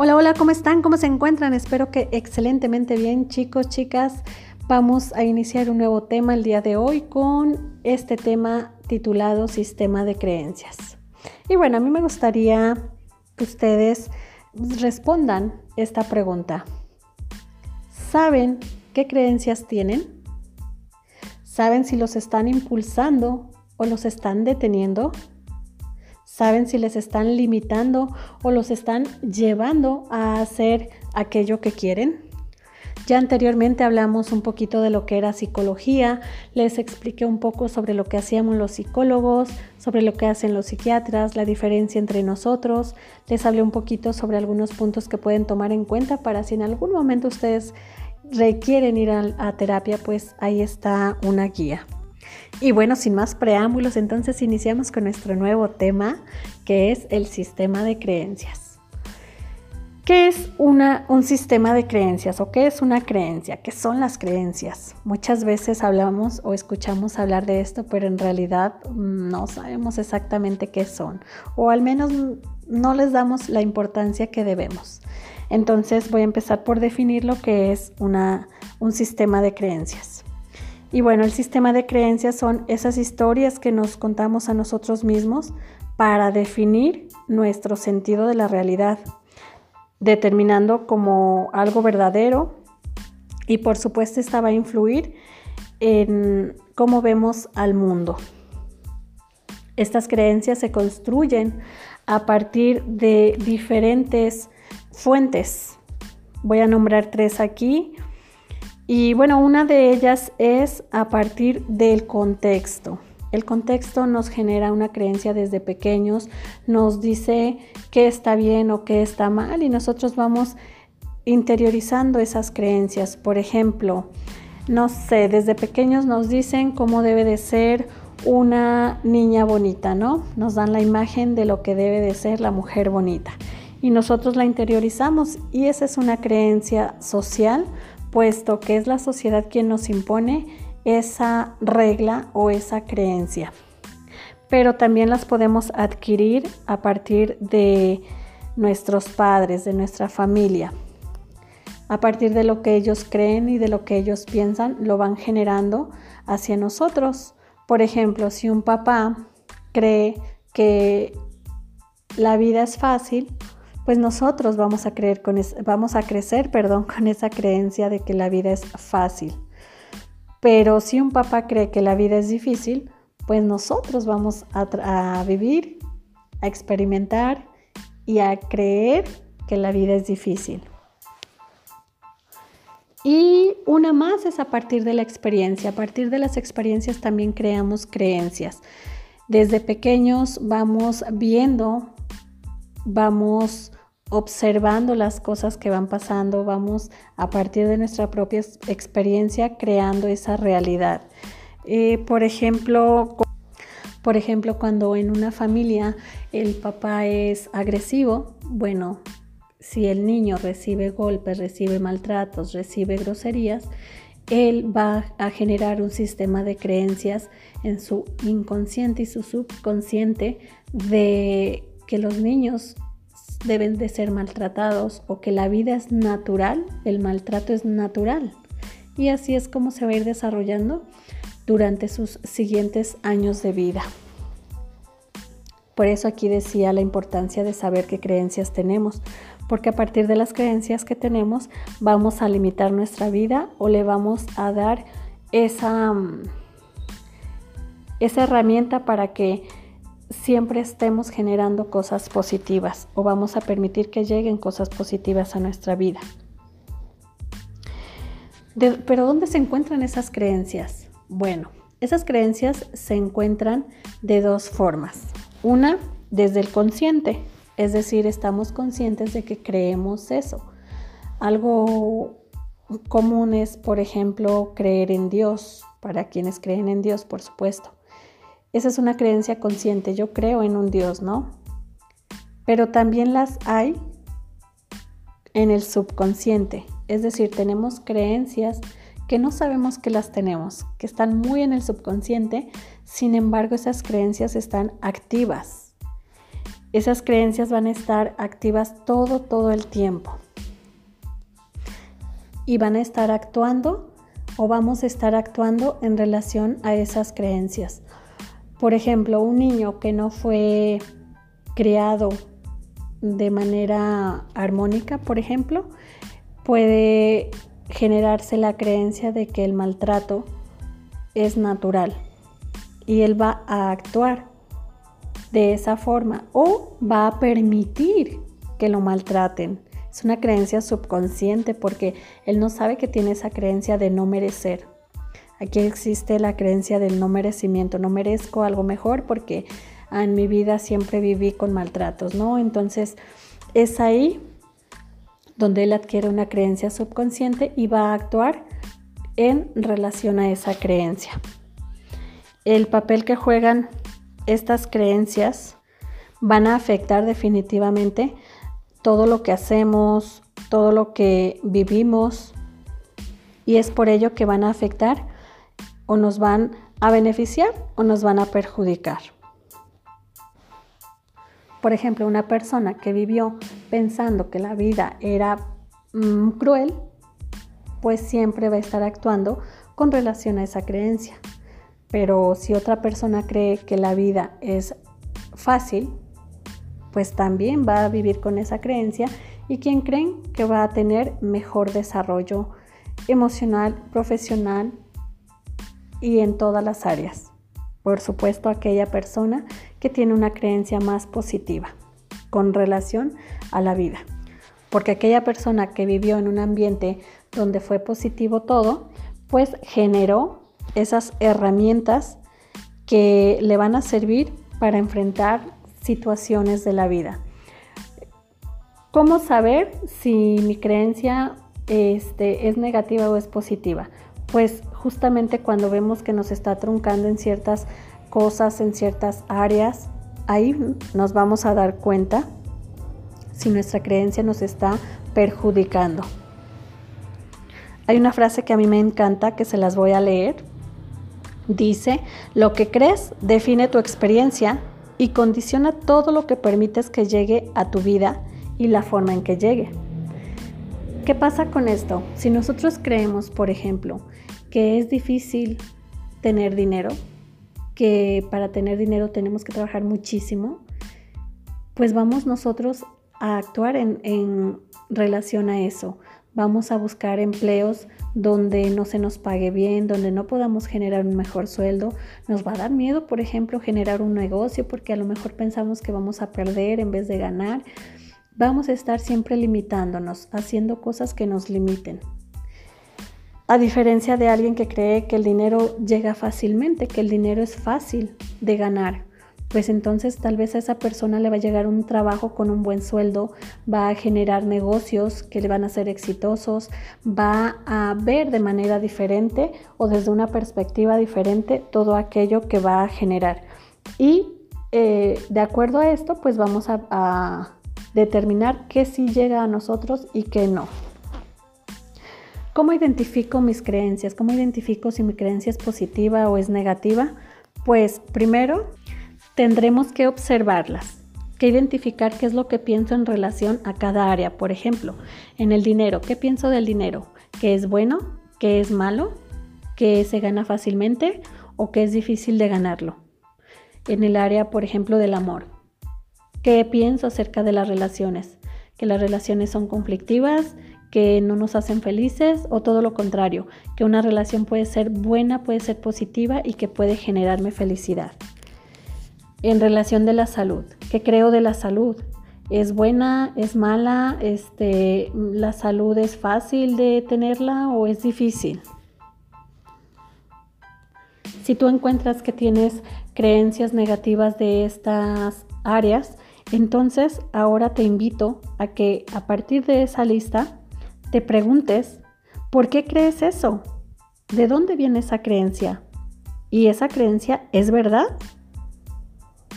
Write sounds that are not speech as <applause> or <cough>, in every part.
Hola, hola, ¿cómo están? ¿Cómo se encuentran? Espero que excelentemente bien, chicos, chicas. Vamos a iniciar un nuevo tema el día de hoy con este tema titulado Sistema de Creencias. Y bueno, a mí me gustaría que ustedes respondan esta pregunta. ¿Saben qué creencias tienen? ¿Saben si los están impulsando o los están deteniendo? Saben si les están limitando o los están llevando a hacer aquello que quieren. Ya anteriormente hablamos un poquito de lo que era psicología, les expliqué un poco sobre lo que hacíamos los psicólogos, sobre lo que hacen los psiquiatras, la diferencia entre nosotros, les hablé un poquito sobre algunos puntos que pueden tomar en cuenta para si en algún momento ustedes requieren ir a, a terapia, pues ahí está una guía. Y bueno, sin más preámbulos, entonces iniciamos con nuestro nuevo tema, que es el sistema de creencias. ¿Qué es un sistema de creencias o qué es una creencia? ¿Qué son las creencias? Muchas veces hablamos o escuchamos hablar de esto, pero en realidad no sabemos exactamente qué son, o al menos no les damos la importancia que debemos. Entonces voy a empezar por definir lo que es un sistema de creencias. Y bueno, el sistema de creencias son esas historias que nos contamos a nosotros mismos para definir nuestro sentido de la realidad, determinando como algo verdadero y por supuesto esta va a influir en cómo vemos al mundo. Estas creencias se construyen a partir de diferentes fuentes. Voy a nombrar tres aquí. Y bueno, una de ellas es a partir del contexto. El contexto nos genera una creencia desde pequeños, nos dice qué está bien o qué está mal y nosotros vamos interiorizando esas creencias. Por ejemplo, no sé, desde pequeños nos dicen cómo debe de ser una niña bonita, ¿no? Nos dan la imagen de lo que debe de ser la mujer bonita y nosotros la interiorizamos y esa es una creencia social puesto que es la sociedad quien nos impone esa regla o esa creencia. Pero también las podemos adquirir a partir de nuestros padres, de nuestra familia. A partir de lo que ellos creen y de lo que ellos piensan, lo van generando hacia nosotros. Por ejemplo, si un papá cree que la vida es fácil, pues nosotros vamos a, creer vamos a crecer <laughs> perdón, con esa creencia de que la vida es fácil. Pero si un papá cree que la vida es difícil, pues nosotros vamos a, a vivir, a experimentar y a creer que la vida es difícil. Y una más es a partir de la experiencia. A partir de las experiencias también creamos creencias. Desde pequeños vamos viendo, vamos observando las cosas que van pasando, vamos a partir de nuestra propia experiencia creando esa realidad. Eh, por ejemplo, por ejemplo, cuando en una familia el papá es agresivo, bueno, si el niño recibe golpes, recibe maltratos, recibe groserías, él va a generar un sistema de creencias en su inconsciente y su subconsciente de que los niños deben de ser maltratados o que la vida es natural, el maltrato es natural. Y así es como se va a ir desarrollando durante sus siguientes años de vida. Por eso aquí decía la importancia de saber qué creencias tenemos, porque a partir de las creencias que tenemos vamos a limitar nuestra vida o le vamos a dar esa, esa herramienta para que siempre estemos generando cosas positivas o vamos a permitir que lleguen cosas positivas a nuestra vida. pero ¿dónde se encuentran esas creencias? Bueno, esas creencias se encuentran de dos formas. Una, desde el consciente, es decir, estamos conscientes de que creemos eso. Algo común es, por ejemplo, creer en Dios, para quienes creen en Dios, por supuesto. Esa es una creencia consciente, yo creo en un Dios, ¿no? Pero también las hay en el subconsciente, es decir, tenemos creencias que no sabemos que las tenemos, que están muy en el subconsciente, sin embargo esas creencias están activas. esas creencias van a estar activas todo, todo el tiempo. Y van a estar actuando o vamos a estar actuando en relación a esas creencias. Por ejemplo, un niño que no fue criado de manera armónica, por ejemplo, puede generarse la creencia de que el maltrato es natural y él va a actuar de esa forma o va a permitir que lo maltraten. Es una creencia subconsciente porque él no sabe que tiene esa creencia de no merecer. Aquí existe la creencia del no merecimiento. No merezco algo mejor porque en mi vida siempre viví con maltratos, ¿no? Entonces es ahí donde él adquiere una creencia subconsciente y va a actuar en relación a esa creencia. El papel que juegan estas creencias van a afectar definitivamente todo lo que hacemos, todo lo que vivimos y es por ello que van a afectar o nos van a beneficiar o nos van a perjudicar. Por ejemplo, una persona que vivió pensando que la vida era mm, cruel, pues siempre va a estar actuando con relación a esa creencia. Pero si otra persona cree que la vida es fácil, pues también va a vivir con esa creencia y quien creen que va a tener mejor desarrollo emocional, profesional y en todas las áreas. Por supuesto, aquella persona que tiene una creencia más positiva con relación a la vida. Porque aquella persona que vivió en un ambiente donde fue positivo todo, pues generó esas herramientas que le van a servir para enfrentar situaciones de la vida. ¿Cómo saber si mi creencia este, es negativa o es positiva? Pues justamente cuando vemos que nos está truncando en ciertas cosas, en ciertas áreas, ahí nos vamos a dar cuenta si nuestra creencia nos está perjudicando. Hay una frase que a mí me encanta que se las voy a leer Dice, lo que crees define tu experiencia y condiciona todo lo que permites que llegue a tu vida y la forma en que llegue. ¿Qué pasa con esto? Si nosotros creemos, por ejemplo, que es difícil tener dinero, que para tener dinero tenemos que trabajar muchísimo, pues vamos nosotros a actuar en, relación a eso vamos a buscar empleos donde no se nos pague bien, donde no podamos generar un mejor sueldo. Nos va a dar miedo, por ejemplo, generar un negocio porque a lo mejor pensamos que vamos a perder en vez de ganar. Vamos a estar siempre limitándonos, haciendo cosas que nos limiten. A diferencia de alguien que cree que el dinero llega fácilmente, que el dinero es fácil de ganar pues entonces tal vez a esa persona le va a llegar un trabajo con un buen sueldo, va a generar negocios que le van a ser exitosos, va a ver de manera diferente o desde una perspectiva diferente todo aquello que va a generar. Y eh, de acuerdo a esto, pues vamos a, a determinar qué sí llega a nosotros y qué no. ¿Cómo identifico mis creencias? ¿Cómo identifico si mi creencia es positiva o es negativa? Pues primero tendremos que observarlas, que identificar qué es lo que pienso en relación a cada área. Por ejemplo, en el dinero, ¿qué pienso del dinero? ¿Qué es bueno? ¿Qué es malo? ¿Qué se gana fácilmente o qué es difícil de ganarlo? En el área, por ejemplo, del amor. ¿Qué pienso acerca de las relaciones? ¿Que las relaciones son conflictivas? Que no nos hacen felices o todo lo contrario, que una relación puede ser buena, puede ser positiva y que puede generarme felicidad en relación de la salud. ¿Qué creo de la salud? ¿Es buena? ¿Es mala? Este, ¿La salud es fácil de tenerla o es difícil? Si tú encuentras que tienes creencias negativas de estas áreas, entonces ahora te invito a que a partir de esa lista te preguntes, ¿por qué crees eso? ¿De dónde viene esa creencia? ¿Y esa creencia es verdad?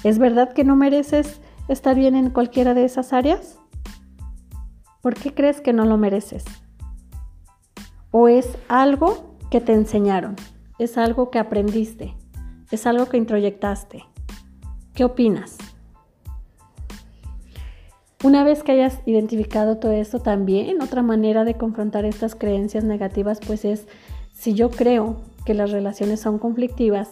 ¿Es verdad que no mereces estar bien en cualquiera de esas áreas? ¿Por qué crees que no lo mereces? ¿O es algo que te enseñaron? ¿Es algo que aprendiste? ¿Es algo que introyectaste? ¿Qué opinas? Una vez que hayas identificado todo esto, también otra manera de confrontar estas creencias negativas, pues es si yo creo que las relaciones son conflictivas,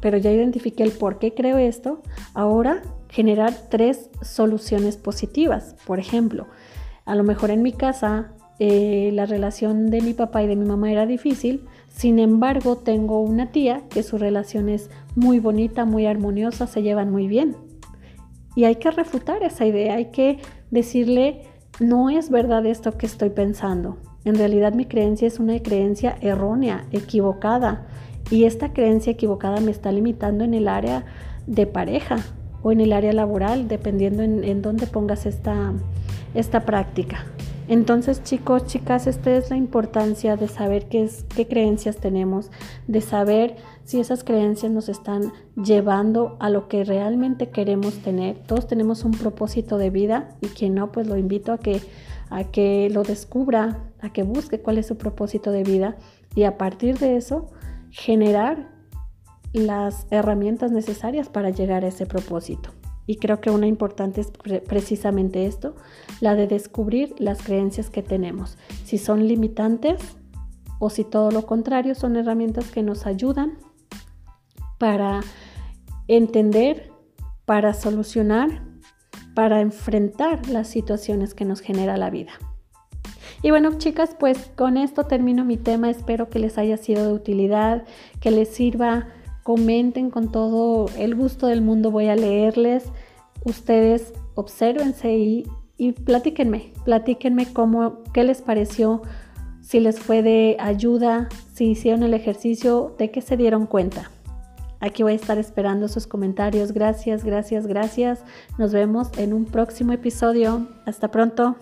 pero ya identifiqué el por qué creo esto, ahora generar tres soluciones positivas. Por ejemplo, a lo mejor en mi casa eh, la relación de mi papá y de mi mamá era difícil, sin embargo tengo una tía que su relación es muy bonita, muy armoniosa, se llevan muy bien. Y hay que refutar esa idea, hay que decirle, no es verdad esto que estoy pensando. En realidad mi creencia es una creencia errónea, equivocada. Y esta creencia equivocada me está limitando en el área de pareja o en el área laboral, dependiendo en, dónde pongas esta, esta práctica. Entonces, chicos, chicas, esta es la importancia de saber qué, creencias tenemos, de saber si esas creencias nos están llevando a lo que realmente queremos tener. Todos tenemos un propósito de vida y quien no, pues lo invito a que lo descubra, a que busque cuál es su propósito de vida y a partir de eso generar las herramientas necesarias para llegar a ese propósito. Y creo que una importante es precisamente esto, la de descubrir las creencias que tenemos, si son limitantes o si todo lo contrario son herramientas que nos ayudan para entender, para solucionar, para enfrentar las situaciones que nos genera la vida. Y bueno, chicas, pues con esto termino mi tema. Espero que les haya sido de utilidad, que les sirva comenten con todo el gusto del mundo, voy a leerles. Ustedes observense y, y platíquenme, platíquenme cómo, qué les pareció, si les fue de ayuda, si hicieron el ejercicio, de qué se dieron cuenta. Aquí voy a estar esperando sus comentarios. Gracias, gracias, gracias. Nos vemos en un próximo episodio. Hasta pronto.